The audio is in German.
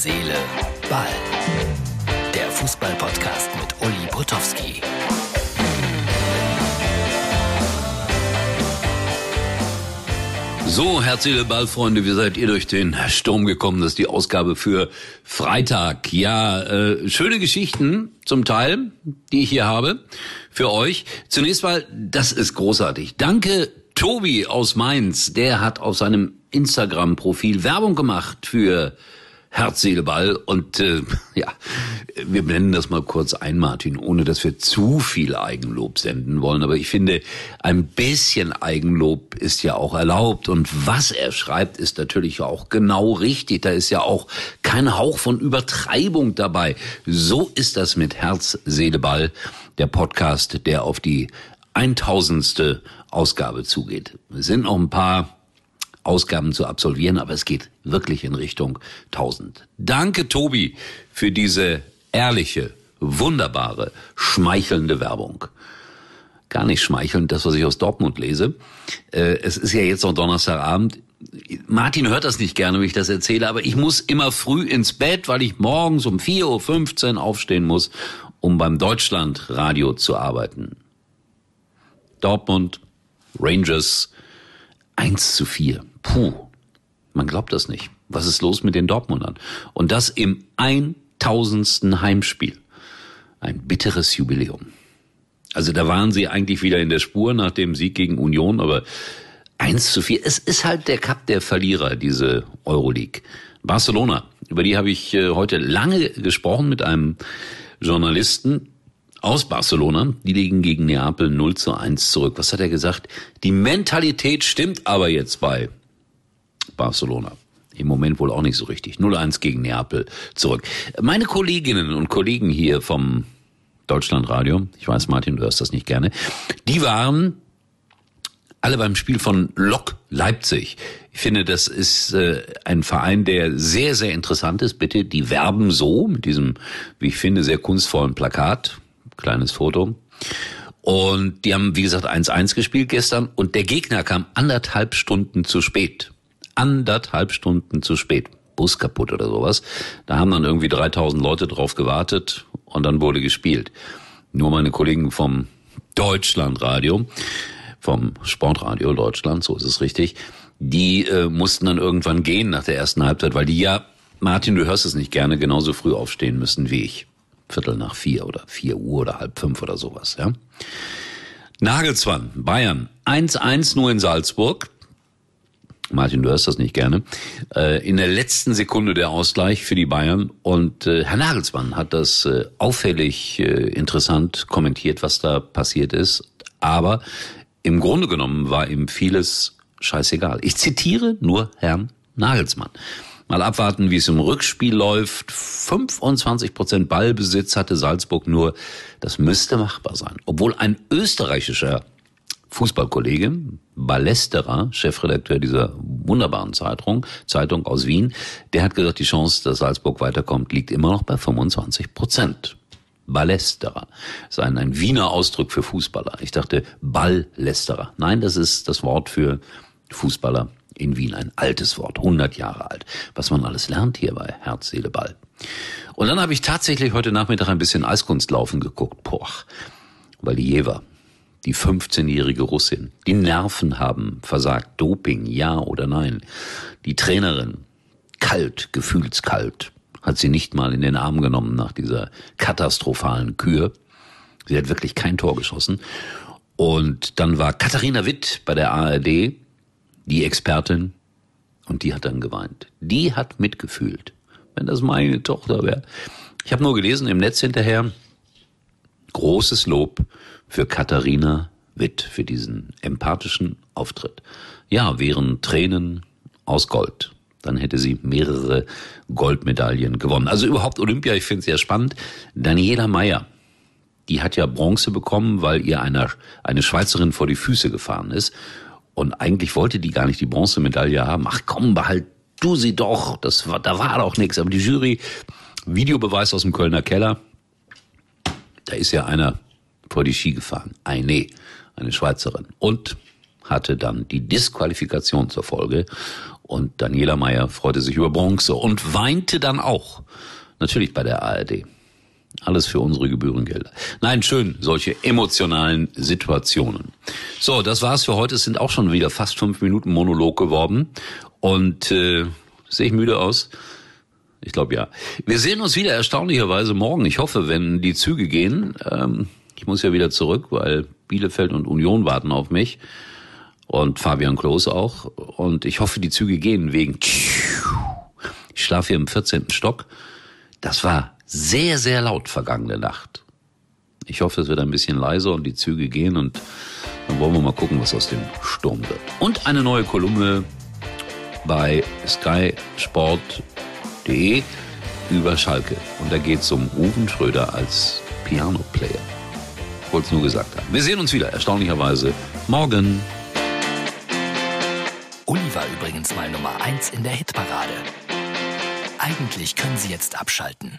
Seele, Ball. Der Fußball-Podcast mit Uli Potowski. So, Herz, Seele, Ball, Freunde, wie seid ihr durch den Sturm gekommen? Das ist die Ausgabe für Freitag. Ja, äh, schöne Geschichten zum Teil, die ich hier habe für euch. Zunächst mal, das ist großartig. Danke, Tobi aus Mainz. Der hat auf seinem Instagram-Profil Werbung gemacht für Herz, Seele, Ball. Und äh, ja, wir blenden das mal kurz ein, Martin, ohne dass wir zu viel Eigenlob senden wollen. Aber ich finde, ein bisschen Eigenlob ist ja auch erlaubt. Und was er schreibt, ist natürlich auch genau richtig. Da ist ja auch kein Hauch von Übertreibung dabei. So ist das mit Herz, Seele, Ball, der Podcast, der auf die 1000. Ausgabe zugeht. Es sind noch ein paar Ausgaben zu absolvieren, aber es geht wirklich in Richtung 1000. Danke, Tobi, für diese ehrliche, wunderbare, schmeichelnde Werbung. Gar nicht schmeichelnd, das, was ich aus Dortmund lese. Äh, es ist ja jetzt noch Donnerstagabend. Martin hört das nicht gerne, wenn ich das erzähle, aber ich muss immer früh ins Bett, weil ich morgens um 4.15 Uhr aufstehen muss, um beim Deutschlandradio zu arbeiten. Dortmund, Rangers, 1 zu 4. Puh, man glaubt das nicht. Was ist los mit den Dortmundern? Und das im 1000. Heimspiel. Ein bitteres Jubiläum. Also da waren sie eigentlich wieder in der Spur nach dem Sieg gegen Union, aber 1 zu 4. Es ist halt der Cup der Verlierer, diese Euroleague. Barcelona, über die habe ich äh, heute lange gesprochen mit einem Journalisten aus Barcelona. Die liegen gegen Neapel 0 zu 1 zurück. Was hat er gesagt? Die Mentalität stimmt aber jetzt bei Barcelona. Im Moment wohl auch nicht so richtig. 0-1 gegen Neapel zurück. Meine Kolleginnen und Kollegen hier vom Deutschlandradio, ich weiß, Martin, du hörst das nicht gerne, die waren alle beim Spiel von Lok Leipzig. Ich finde, das ist äh, ein Verein, der sehr, sehr interessant ist. Bitte, die werben so mit diesem, wie ich finde, sehr kunstvollen Plakat. Kleines Foto. Und die haben, wie gesagt, 1-1 gespielt gestern und der Gegner kam anderthalb Stunden zu spät anderthalb Stunden zu spät. Bus kaputt oder sowas. Da haben dann irgendwie 3000 Leute drauf gewartet und dann wurde gespielt. Nur meine Kollegen vom Deutschlandradio, vom Sportradio Deutschland, so ist es richtig, die äh, mussten dann irgendwann gehen nach der ersten Halbzeit, weil die ja, Martin, du hörst es nicht gerne, genauso früh aufstehen müssen wie ich. Viertel nach vier oder vier Uhr oder halb fünf oder sowas, ja. Nagelsmann, Bayern, 1-1 nur in Salzburg. Martin, du hörst das nicht gerne, äh, in der letzten Sekunde der Ausgleich für die Bayern. Und äh, Herr Nagelsmann hat das äh, auffällig interessant kommentiert, was da passiert ist. Aber im Grunde genommen war ihm vieles scheißegal. Ich zitiere nur Herrn Nagelsmann. Mal abwarten, wie es im Rückspiel läuft. 25 Prozent Ballbesitz hatte Salzburg nur. Das müsste machbar sein. Obwohl ein österreichischer Fußballkollege, Ballesterer, Chefredakteur dieser wunderbaren Zeitung, Zeitung aus Wien, der hat gesagt, die Chance, dass Salzburg weiterkommt, liegt immer noch bei 25 Prozent. Ballesterer. Das ist ein, ein Wiener Ausdruck für Fußballer. Ich dachte Balllästerer. Nein, das ist das Wort für Fußballer in Wien. Ein altes Wort, 100 Jahre alt. Was man alles lernt hier bei Herz, Seele, Ball. Und dann habe ich tatsächlich heute Nachmittag ein bisschen Eiskunstlaufen geguckt. Boah, Valieva, die 15-jährige Russin. Die Nerven haben versagt. Doping, ja oder nein. Die Trainerin, kalt, gefühlskalt, hat sie nicht mal in den Arm genommen nach dieser katastrophalen Kür. Sie hat wirklich kein Tor geschossen. Und dann war Katharina Witt bei der ARD, die Expertin, und die hat dann geweint. Die hat mitgefühlt. Wenn das meine Tochter wäre. Ich habe nur gelesen im Netz hinterher, großes Lob für Katharina Witt, für diesen empathischen Auftritt. Ja, wären Tränen aus Gold. Dann hätte sie mehrere Goldmedaillen gewonnen. Also überhaupt Olympia, ich finde es sehr spannend. Daniela Meyer, die hat ja Bronze bekommen, weil ihr eine, eine Schweizerin vor die Füße gefahren ist. Und eigentlich wollte die gar nicht die Bronzemedaille haben. Ach komm, behalt du sie doch. Das war, da war doch nichts. Aber die Jury, Videobeweis aus dem Kölner Keller, da ist ja einer vor die Ski gefahren. Eine, eine Schweizerin. Und hatte dann die Disqualifikation zur Folge. Und Daniela Meyer freute sich über Bronze und weinte dann auch. Natürlich bei der ARD. Alles für unsere Gebührengelder. Nein, schön, solche emotionalen Situationen. So, das war's für heute. Es sind auch schon wieder fast fünf Minuten Monolog geworden. Und äh, sehe ich müde aus? Ich glaube ja. Wir sehen uns wieder erstaunlicherweise morgen. Ich hoffe, wenn die Züge gehen. Ähm, ich muss ja wieder zurück, weil Bielefeld und Union warten auf mich. Und Fabian Klos auch. Und ich hoffe, die Züge gehen wegen. Ich schlafe hier im 14. Stock. Das war sehr, sehr laut vergangene Nacht. Ich hoffe, es wird ein bisschen leiser und die Züge gehen und dann wollen wir mal gucken, was aus dem Sturm wird. Und eine neue Kolumne bei skysport.de über Schalke. Und da geht es um Ruven Schröder als Piano-Player. Wollte es nur gesagt haben. Wir sehen uns wieder, erstaunlicherweise, morgen. Uli war übrigens mal Nummer 1 in der Hitparade. Eigentlich können Sie jetzt abschalten.